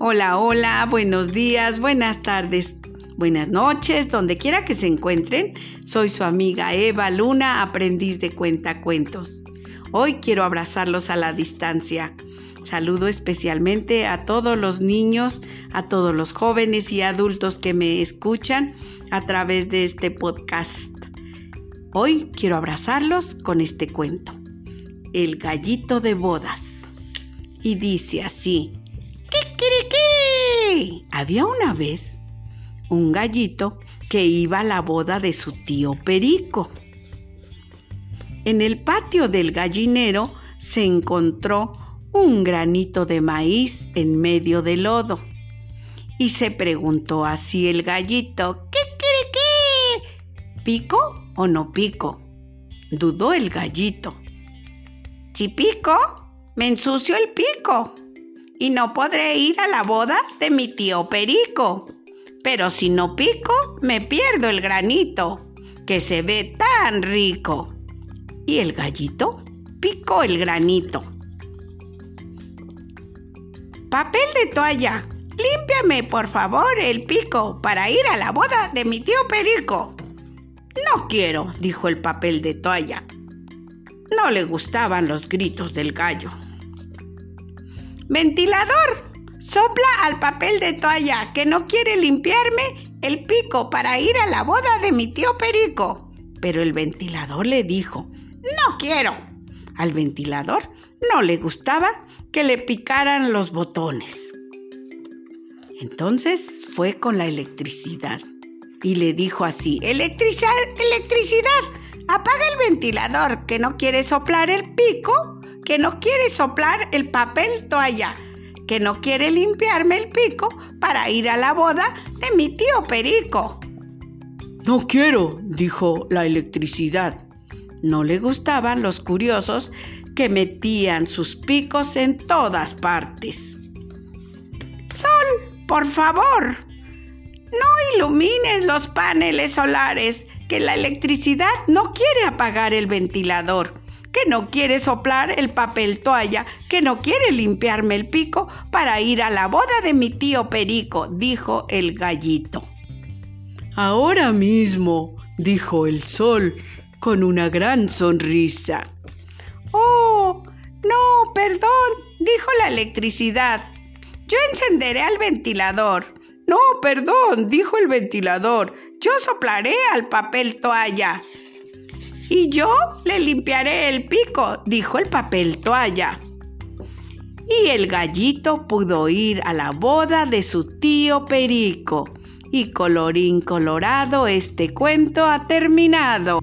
Hola, hola, buenos días, buenas tardes, buenas noches, donde quiera que se encuentren. Soy su amiga Eva Luna, aprendiz de cuentacuentos. Hoy quiero abrazarlos a la distancia. Saludo especialmente a todos los niños, a todos los jóvenes y adultos que me escuchan a través de este podcast. Hoy quiero abrazarlos con este cuento, El gallito de bodas. Y dice así, había una vez un gallito que iba a la boda de su tío Perico. En el patio del gallinero se encontró un granito de maíz en medio del lodo. Y se preguntó así el gallito, ¿qué quiere qué? ¿Pico o no pico? Dudó el gallito. Si pico, me ensucio el pico y no podré ir a la boda de mi tío Perico. Pero si no pico, me pierdo el granito, que se ve tan rico. Y el gallito picó el granito. Papel de toalla, límpiame por favor el pico para ir a la boda de mi tío Perico. No quiero, dijo el papel de toalla. No le gustaban los gritos del gallo. Ventilador, sopla al papel de toalla que no quiere limpiarme el pico para ir a la boda de mi tío Perico. Pero el ventilador le dijo, no quiero. Al ventilador no le gustaba que le picaran los botones. Entonces fue con la electricidad y le dijo así, electricidad, electricidad, apaga el ventilador que no quiere soplar el pico que no quiere soplar el papel toalla, que no quiere limpiarme el pico para ir a la boda de mi tío Perico. No quiero, dijo la electricidad. No le gustaban los curiosos que metían sus picos en todas partes. Sol, por favor, no ilumines los paneles solares, que la electricidad no quiere apagar el ventilador que no quiere soplar el papel toalla, que no quiere limpiarme el pico para ir a la boda de mi tío Perico, dijo el gallito. Ahora mismo, dijo el sol, con una gran sonrisa. Oh, no, perdón, dijo la electricidad. Yo encenderé al ventilador. No, perdón, dijo el ventilador. Yo soplaré al papel toalla. Y yo le limpiaré el pico, dijo el papel toalla. Y el gallito pudo ir a la boda de su tío Perico. Y colorín colorado, este cuento ha terminado.